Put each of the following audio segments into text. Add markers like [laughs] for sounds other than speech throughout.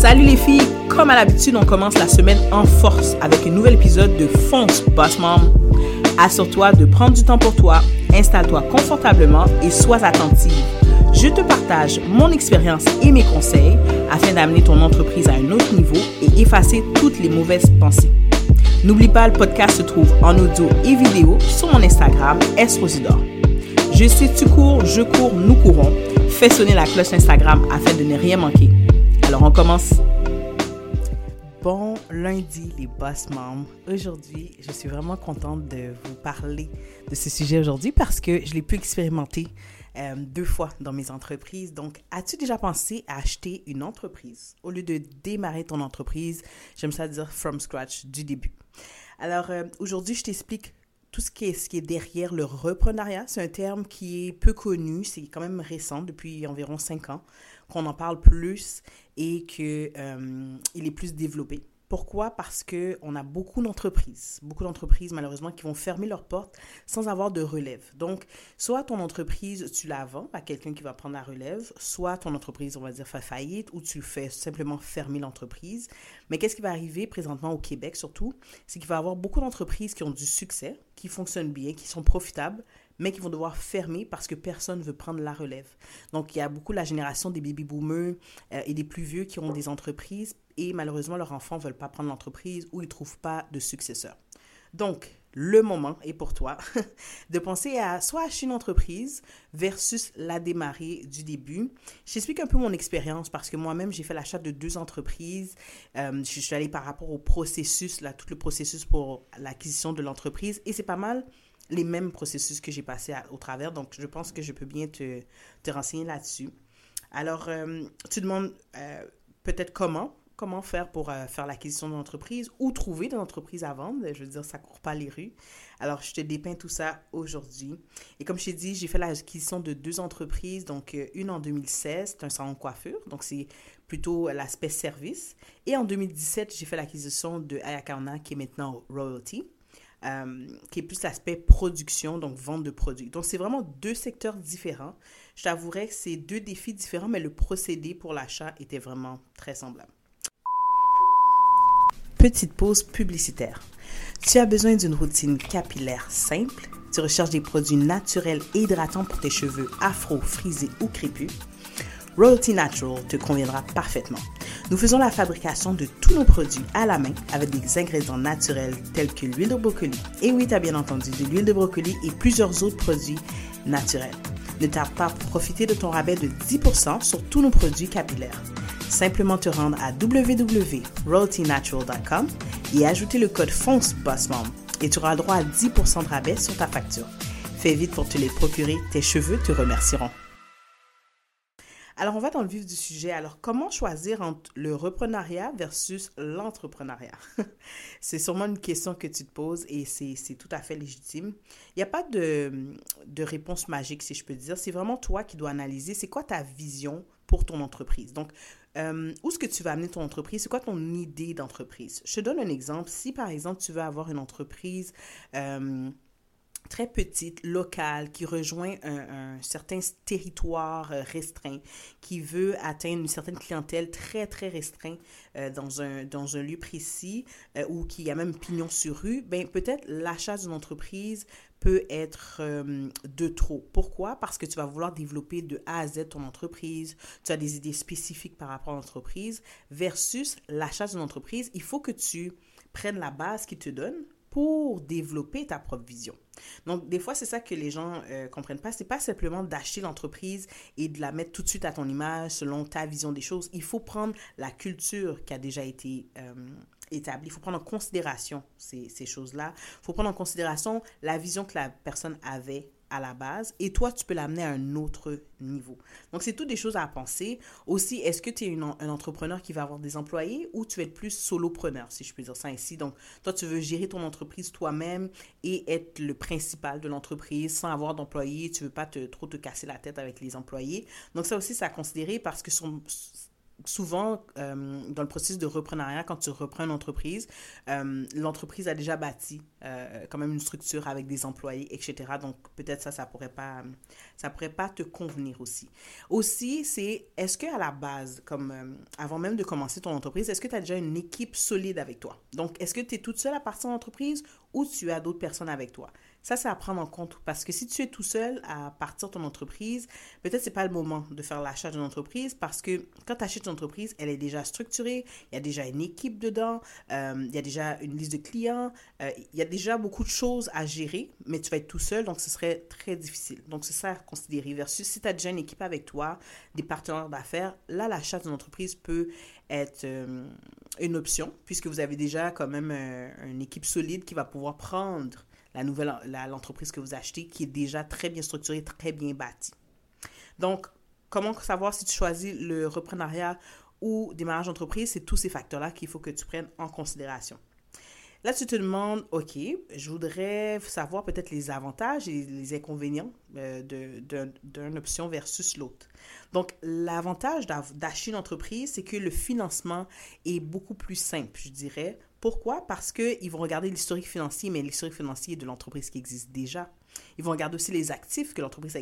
Salut les filles, comme à l'habitude, on commence la semaine en force avec un nouvel épisode de Fonce Boss Mom. Assure-toi de prendre du temps pour toi, installe-toi confortablement et sois attentive. Je te partage mon expérience et mes conseils afin d'amener ton entreprise à un autre niveau et effacer toutes les mauvaises pensées. N'oublie pas, le podcast se trouve en audio et vidéo sur mon Instagram, Esrosidor. Je sais, tu cours, je cours, nous courons. Fais sonner la cloche Instagram afin de ne rien manquer. Alors, on commence. Bon lundi, les boss membres. Aujourd'hui, je suis vraiment contente de vous parler de ce sujet aujourd'hui parce que je l'ai pu expérimenter euh, deux fois dans mes entreprises. Donc, as-tu déjà pensé à acheter une entreprise? Au lieu de démarrer ton entreprise? J'aime ça dire from scratch, du début. Alors, euh, aujourd'hui, je t'explique tout ce qui, est, ce qui est derrière le reprenariat. C'est un terme qui est peu connu, c'est quand même récent, depuis environ cinq ans, qu'on en parle plus et qu'il euh, est plus développé. Pourquoi? Parce qu'on a beaucoup d'entreprises, beaucoup d'entreprises malheureusement qui vont fermer leurs portes sans avoir de relève. Donc, soit ton entreprise, tu la vends à quelqu'un qui va prendre la relève, soit ton entreprise, on va dire, fait faillite ou tu fais simplement fermer l'entreprise. Mais qu'est-ce qui va arriver présentement au Québec surtout? C'est qu'il va y avoir beaucoup d'entreprises qui ont du succès, qui fonctionnent bien, qui sont profitables, mais qui vont devoir fermer parce que personne ne veut prendre la relève. Donc, il y a beaucoup la génération des baby boomers euh, et des plus vieux qui ont des entreprises et malheureusement, leurs enfants ne veulent pas prendre l'entreprise ou ils ne trouvent pas de successeur. Donc, le moment est pour toi [laughs] de penser à soit acheter une entreprise versus la démarrer du début. J'explique un peu mon expérience parce que moi-même, j'ai fait l'achat de deux entreprises. Euh, je suis allée par rapport au processus, tout le processus pour l'acquisition de l'entreprise et c'est pas mal les mêmes processus que j'ai passé au travers. Donc, je pense que je peux bien te, te renseigner là-dessus. Alors, euh, tu demandes euh, peut-être comment comment faire pour euh, faire l'acquisition d'une entreprise ou trouver des entreprises à vendre. Je veux dire, ça court pas les rues. Alors, je te dépeins tout ça aujourd'hui. Et comme je t'ai dit, j'ai fait l'acquisition de deux entreprises. Donc, une en 2016, c'est un salon de coiffure. Donc, c'est plutôt l'aspect service. Et en 2017, j'ai fait l'acquisition de Ayakana, qui est maintenant Royalty. Euh, qui est plus l'aspect production, donc vente de produits. Donc, c'est vraiment deux secteurs différents. Je t'avouerais que c'est deux défis différents, mais le procédé pour l'achat était vraiment très semblable. Petite pause publicitaire. Tu as besoin d'une routine capillaire simple. Tu recherches des produits naturels et hydratants pour tes cheveux afro, frisés ou crépus. Royalty Natural te conviendra parfaitement. Nous faisons la fabrication de tous nos produits à la main avec des ingrédients naturels tels que l'huile de brocoli. Et oui, tu as bien entendu, de l'huile de brocoli et plusieurs autres produits naturels. Ne tarde pas pour profiter de ton rabais de 10% sur tous nos produits capillaires. Simplement te rendre à www.royaltynatural.com et ajouter le code FONCE et tu auras droit à 10% de rabais sur ta facture. Fais vite pour te les procurer, tes cheveux te remercieront. Alors, on va dans le vif du sujet. Alors, comment choisir entre le reprenariat versus l'entrepreneuriat? [laughs] c'est sûrement une question que tu te poses et c'est tout à fait légitime. Il n'y a pas de, de réponse magique, si je peux dire. C'est vraiment toi qui dois analyser c'est quoi ta vision pour ton entreprise? Donc, euh, où est-ce que tu vas amener ton entreprise? C'est quoi ton idée d'entreprise? Je te donne un exemple. Si, par exemple, tu veux avoir une entreprise... Euh, très petite, locale, qui rejoint un, certain territoire euh, restreint, qui veut atteindre une certaine clientèle très, très restreinte euh, dans, un, dans un lieu précis euh, ou qui a même pignon sur rue, ben, peut-être l'achat d'une entreprise peut être de trop. Pourquoi? Parce que tu vas vouloir développer de A à Z ton entreprise, tu as des idées spécifiques par rapport à l'entreprise, versus l'achat d'une entreprise, il faut que tu prennes la base qui te donne pour développer ta propre vision. Donc, des fois, c'est ça que les gens ne euh, comprennent pas. C'est pas simplement d'acheter l'entreprise et de la mettre tout de suite à ton image selon ta vision des choses. Il faut prendre la culture qui a déjà été euh, établie. Il faut prendre en considération ces, ces choses-là. Il faut prendre en considération la vision que la personne avait à la base et toi, tu peux l'amener à un autre niveau. Donc, c'est toutes des choses à penser. Aussi, est-ce que tu es un entrepreneur qui va avoir des employés ou tu es plus solopreneur, si je peux dire ça ainsi? Donc, toi, tu veux gérer ton entreprise toi-même et être le principal de l'entreprise sans avoir d'employés. Tu veux pas te, trop te casser la tête avec les employés. Donc, ça aussi, c'est à considérer parce que souvent, euh, dans le processus de reprenariat, quand tu reprends une entreprise, euh, l'entreprise a déjà bâti euh, quand même une structure avec des employés, etc. Donc, peut-être ça, ça pourrait pas, pourrait pas te convenir aussi. Aussi, c'est est-ce que la base, comme avant même de commencer ton entreprise, est-ce que tu as déjà une équipe solide avec toi? Donc, est-ce que tu es toute seule à partir de l'entreprise ou tu as d'autres personnes avec toi? Ça, c'est à prendre en compte parce que si tu es tout seul à partir de ton entreprise, peut-être c'est pas le moment de faire l'achat d'une entreprise parce que quand tu achètes une entreprise, elle est déjà structurée, il y a déjà une équipe dedans, euh, il y a déjà une liste de clients, euh, il y a déjà beaucoup de choses à gérer, mais tu vas être tout seul, donc ce serait très difficile. Donc c'est ça à considérer. Versus si tu as déjà une équipe avec toi, des partenaires d'affaires, là, l'achat d'une entreprise peut être euh, une option puisque vous avez déjà quand même une équipe solide qui va pouvoir prendre la nouvelle l'entreprise que vous achetez qui est déjà très bien structurée, très bien bâtie. Donc, comment savoir si tu choisis le reprenariat ou démarrage d'entreprise? C'est tous ces facteurs-là qu'il faut que tu prennes en considération. Là, tu te demandes, OK, je voudrais savoir peut-être les avantages et les inconvénients euh, d'une option versus l'autre. Donc, l'avantage d'acheter une entreprise, c'est que le financement est beaucoup plus simple, je dirais, pourquoi? Parce qu'ils vont regarder l'historique financier, mais l'historique financier de l'entreprise qui existe déjà. Ils vont regarder aussi les actifs que l'entreprise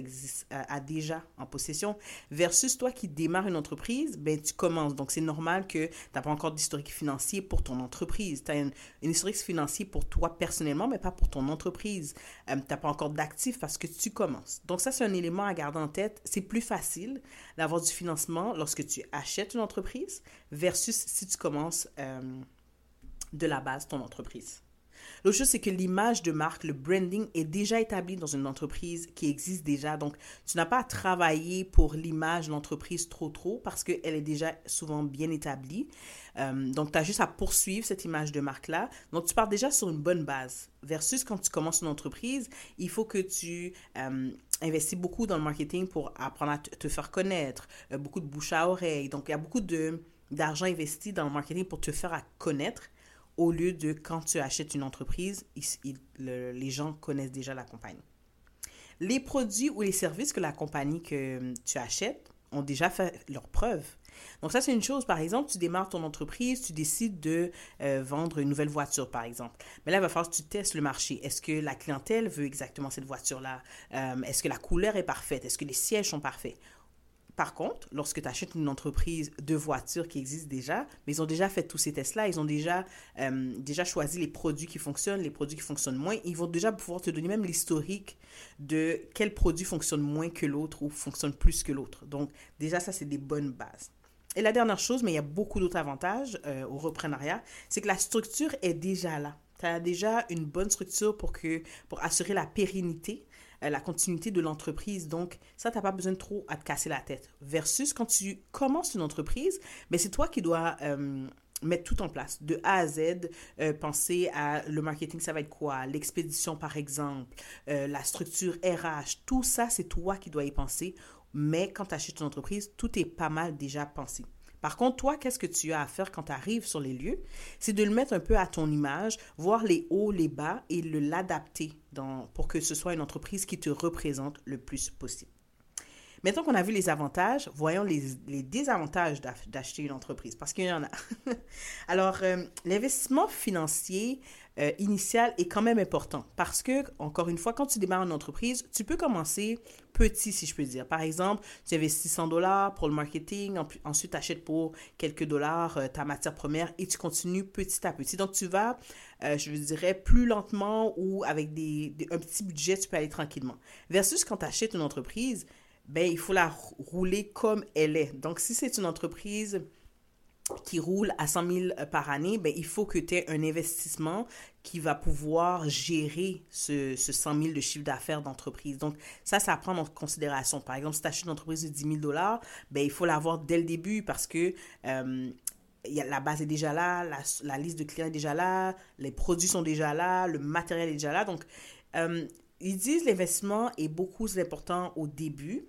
euh, a, déjà en possession. Versus toi qui démarres une entreprise, ben, tu commences. Donc, c'est normal que tu n'as pas encore d'historique financier pour ton entreprise. Tu as une, historique financier pour toi personnellement, mais pas pour ton entreprise. Euh, tu n'as pas encore d'actifs parce que tu commences. Donc, ça, c'est un élément à garder en tête. C'est plus facile d'avoir du financement lorsque tu achètes une entreprise versus si tu commences. Euh, de la base ton entreprise. L'autre chose, c'est que l'image de marque, le branding est déjà établi dans une entreprise qui existe déjà. Donc, tu n'as pas à travailler pour l'image de l'entreprise trop, trop parce qu'elle est déjà souvent bien établie. Euh, donc, tu as juste à poursuivre cette image de marque-là. Donc, tu pars déjà sur une bonne base. Versus quand tu commences une entreprise, il faut que tu euh, investis beaucoup dans le marketing pour apprendre à te faire connaître, euh, beaucoup de bouche à oreille. Donc, il y a beaucoup d'argent investi dans le marketing pour te faire connaître au lieu de quand tu achètes une entreprise, les gens connaissent déjà la compagnie. Les produits ou les services que la compagnie que tu achètes ont déjà fait leur preuve. Donc ça, c'est une chose. Par exemple, tu démarres ton entreprise, tu décides de euh, vendre une nouvelle voiture, par exemple. Mais là, il va falloir que tu testes le marché. Est-ce que la clientèle veut exactement cette voiture-là? Euh, est-ce que la couleur est parfaite? Est-ce que les sièges sont parfaits? Par contre, lorsque tu achètes une entreprise de voitures qui existe déjà, mais ils ont déjà fait tous ces tests-là, ils ont déjà, euh, déjà choisi les produits qui fonctionnent, les produits qui fonctionnent moins, ils vont déjà pouvoir te donner même l'historique de quel produit fonctionne moins que l'autre ou fonctionne plus que l'autre. Donc déjà, ça, c'est des bonnes bases. Et la dernière chose, mais il y a beaucoup d'autres avantages euh, au reprenariat, c'est que la structure est déjà là. Tu as déjà une bonne structure pour, que, pour assurer la pérennité la continuité de l'entreprise. Donc, ça, tu n'as pas besoin de trop à te casser la tête. Versus quand tu commences une entreprise, mais ben, c'est toi qui dois euh, mettre tout en place, de A à Z, euh, penser à le marketing, ça va être quoi, l'expédition par exemple, la structure RH, tout ça, c'est toi qui dois y penser. Mais quand tu achètes une entreprise, tout est pas mal déjà pensé. Par contre, toi, qu'est-ce que tu as à faire quand tu arrives sur les lieux? C'est de le mettre un peu à ton image, voir les hauts, les bas et le pour que ce soit une entreprise qui te représente le plus possible. Maintenant qu'on a vu les avantages, voyons les, désavantages d'acheter une entreprise, parce qu'il y en a. [laughs] Alors, euh, l'investissement financier euh, initial est quand même important, parce que, encore une fois, quand tu démarres une entreprise, tu peux commencer petit, si je peux dire. Par exemple, tu investis 100 dollars pour le marketing, ensuite tu achètes pour quelques dollars euh, ta matière première et tu continues petit à petit. Donc, tu vas, je dirais, plus lentement ou avec un petit budget, tu peux aller tranquillement. Versus quand tu achètes une entreprise, ben, il faut la rouler comme elle est. Donc, si c'est une entreprise qui roule à 100 000 euh, par année, ben, il faut que tu aies un investissement qui va pouvoir gérer ce, ce 100 000 de chiffre d'affaires d'entreprise. Donc, ça, ça à prendre en considération. Par exemple, si tu achètes une entreprise de 10 000 dollars, ben, il faut l'avoir dès le début parce que euh, la base est déjà là, la, liste de clients est déjà là, les produits sont déjà là, le matériel est déjà là. Donc, euh, ils disent l'investissement est beaucoup important au début,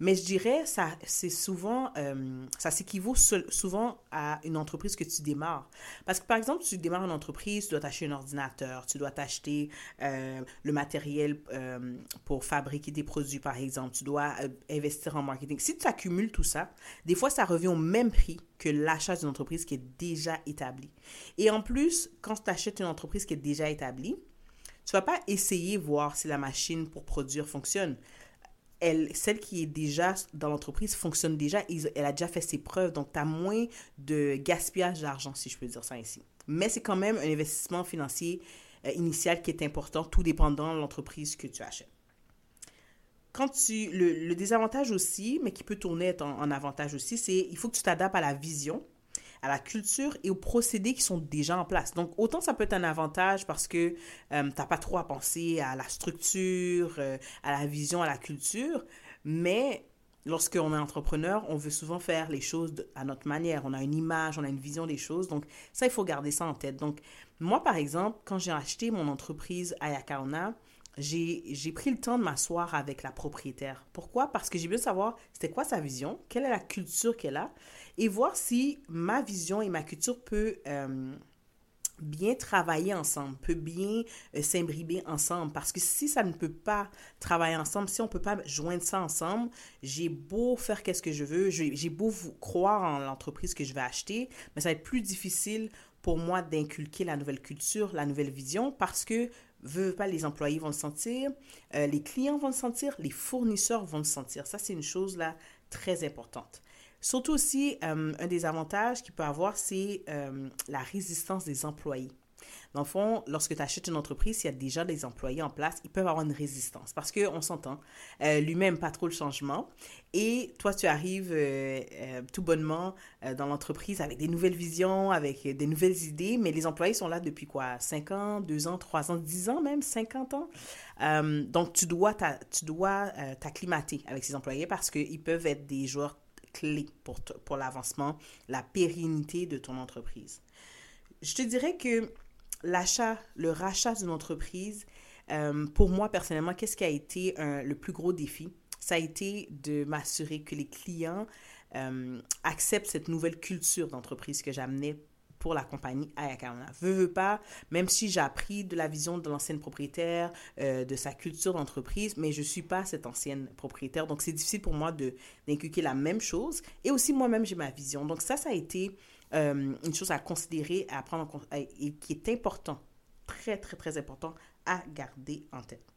Mais je dirais, ça, c'est souvent, euh, ça s'équivaut souvent à une entreprise que tu démarres. Parce que, par exemple, tu démarres une entreprise, tu dois t'acheter un ordinateur, tu dois t'acheter euh, le matériel euh, pour fabriquer des produits, par exemple, tu dois investir en marketing. Si tu accumules tout ça, des fois, ça revient au même prix que l'achat d'une entreprise qui est déjà établie. Et en plus, quand tu achètes une entreprise qui est déjà établie, tu vas pas essayer voir si la machine pour produire fonctionne elle, celle qui est déjà dans l'entreprise fonctionne déjà, elle a déjà fait ses preuves, donc tu as moins de gaspillage d'argent, si je peux dire ça ici. Mais c'est quand même un investissement financier euh, initial qui est important, tout dépendant de l'entreprise que tu achètes. Quand tu, le, désavantage aussi, mais qui peut tourner en, en avantage aussi, c'est il faut que tu t'adaptes à la vision à la culture et aux procédés qui sont déjà en place. Donc, autant ça peut être un avantage parce que euh, tu n'as pas trop à penser à la structure, euh, à la vision, à la culture, mais lorsqu'on est entrepreneur, on veut souvent faire les choses à notre manière. On a une image, on a une vision des choses. Donc, ça, il faut garder ça en tête. Donc, moi, par exemple, quand j'ai acheté mon entreprise Ayakaona, j'ai pris le temps de m'asseoir avec la propriétaire. Pourquoi? Parce que j'ai besoin de savoir c'était quoi sa vision, quelle est la culture qu'elle a et voir si ma vision et ma culture peuvent euh, bien travailler ensemble, peut bien euh, s'imbriber ensemble. Parce que si ça ne peut pas travailler ensemble, si on ne peut pas joindre ça ensemble, j'ai beau faire qu'est-ce que je veux, j'ai beau croire en l'entreprise que je vais acheter, mais ça va être plus difficile pour moi d'inculquer la nouvelle culture, la nouvelle vision, parce que veux pas, les employés vont le sentir, euh, les clients vont le sentir, les fournisseurs vont le sentir. Ça, c'est une chose là très importante. Surtout aussi, euh, un des avantages qu'il peut avoir, c'est euh, la résistance des employés. Dans le fond, lorsque tu achètes une entreprise, s'il y a déjà des employés en place, ils peuvent avoir une résistance parce qu'on s'entend, euh, lui-même pas trop le changement. Et toi, tu arrives tout bonnement dans l'entreprise avec des nouvelles visions, avec des nouvelles idées, mais les employés sont là depuis quoi 5 ans, 2 ans, 3 ans, 10 ans même, 50 ans? donc, tu dois t'acclimater avec ces employés parce qu'ils peuvent être des joueurs clé pour, pour l'avancement, la pérennité de ton entreprise. Je te dirais que l'achat, le rachat d'une entreprise, euh, pour moi personnellement, qu'est-ce qui a été le plus gros défi? Ça a été de m'assurer que les clients euh, acceptent cette nouvelle culture d'entreprise que j'amenais pour la compagnie Ayakana. Veux, veux pas, même si j'ai appris de la vision de l'ancienne propriétaire, euh, de sa culture d'entreprise, mais je suis pas cette ancienne propriétaire. Donc, c'est difficile pour moi d'inculquer la même chose. Et aussi, moi-même, j'ai ma vision. Donc, ça, ça a été euh, une chose à considérer, à prendre en compte, et qui est important, très, très, très important à garder en tête.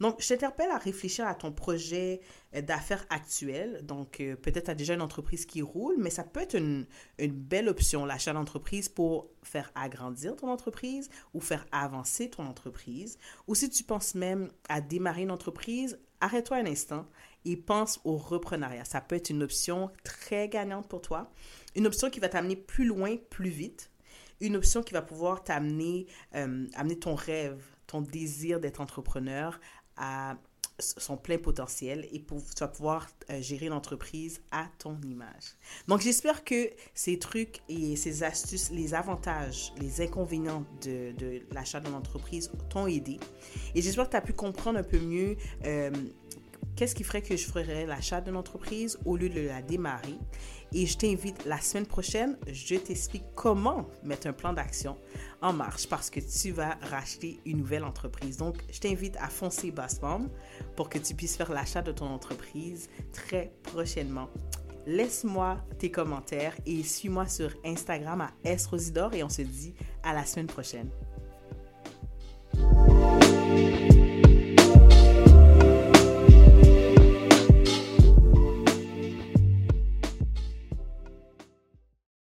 Donc, je t'interpelle à réfléchir à ton projet euh, d'affaires actuel. Donc, euh, peut-être tu as déjà une entreprise qui roule, mais ça peut être une, une belle option, l'achat d'entreprise, pour faire agrandir ton entreprise ou faire avancer ton entreprise. Ou si tu penses même à démarrer une entreprise, arrête-toi un instant et pense au reprenariat. Ça peut être une option très gagnante pour toi, une option qui va t'amener plus loin, plus vite, une option qui va pouvoir t'amener, euh, amener ton rêve, ton désir d'être entrepreneur à son plein potentiel et pour, tu pouvoir euh, gérer l'entreprise à ton image. Donc, j'espère que ces trucs et ces astuces, les avantages, les inconvénients de, de l'achat d'une entreprise t'ont aidé. Et j'espère que tu as pu comprendre un peu mieux euh, qu'est-ce qui ferait que je ferais l'achat d'une entreprise au lieu de la démarrer? Et je t'invite la semaine prochaine, je t'explique comment mettre un plan d'action en marche parce que tu vas racheter une nouvelle entreprise. Donc, je t'invite à foncer Bassbomb pour que tu puisses faire l'achat de ton entreprise très prochainement. Laisse-moi tes commentaires et suis-moi sur Instagram à esrosidor et on se dit à la semaine prochaine.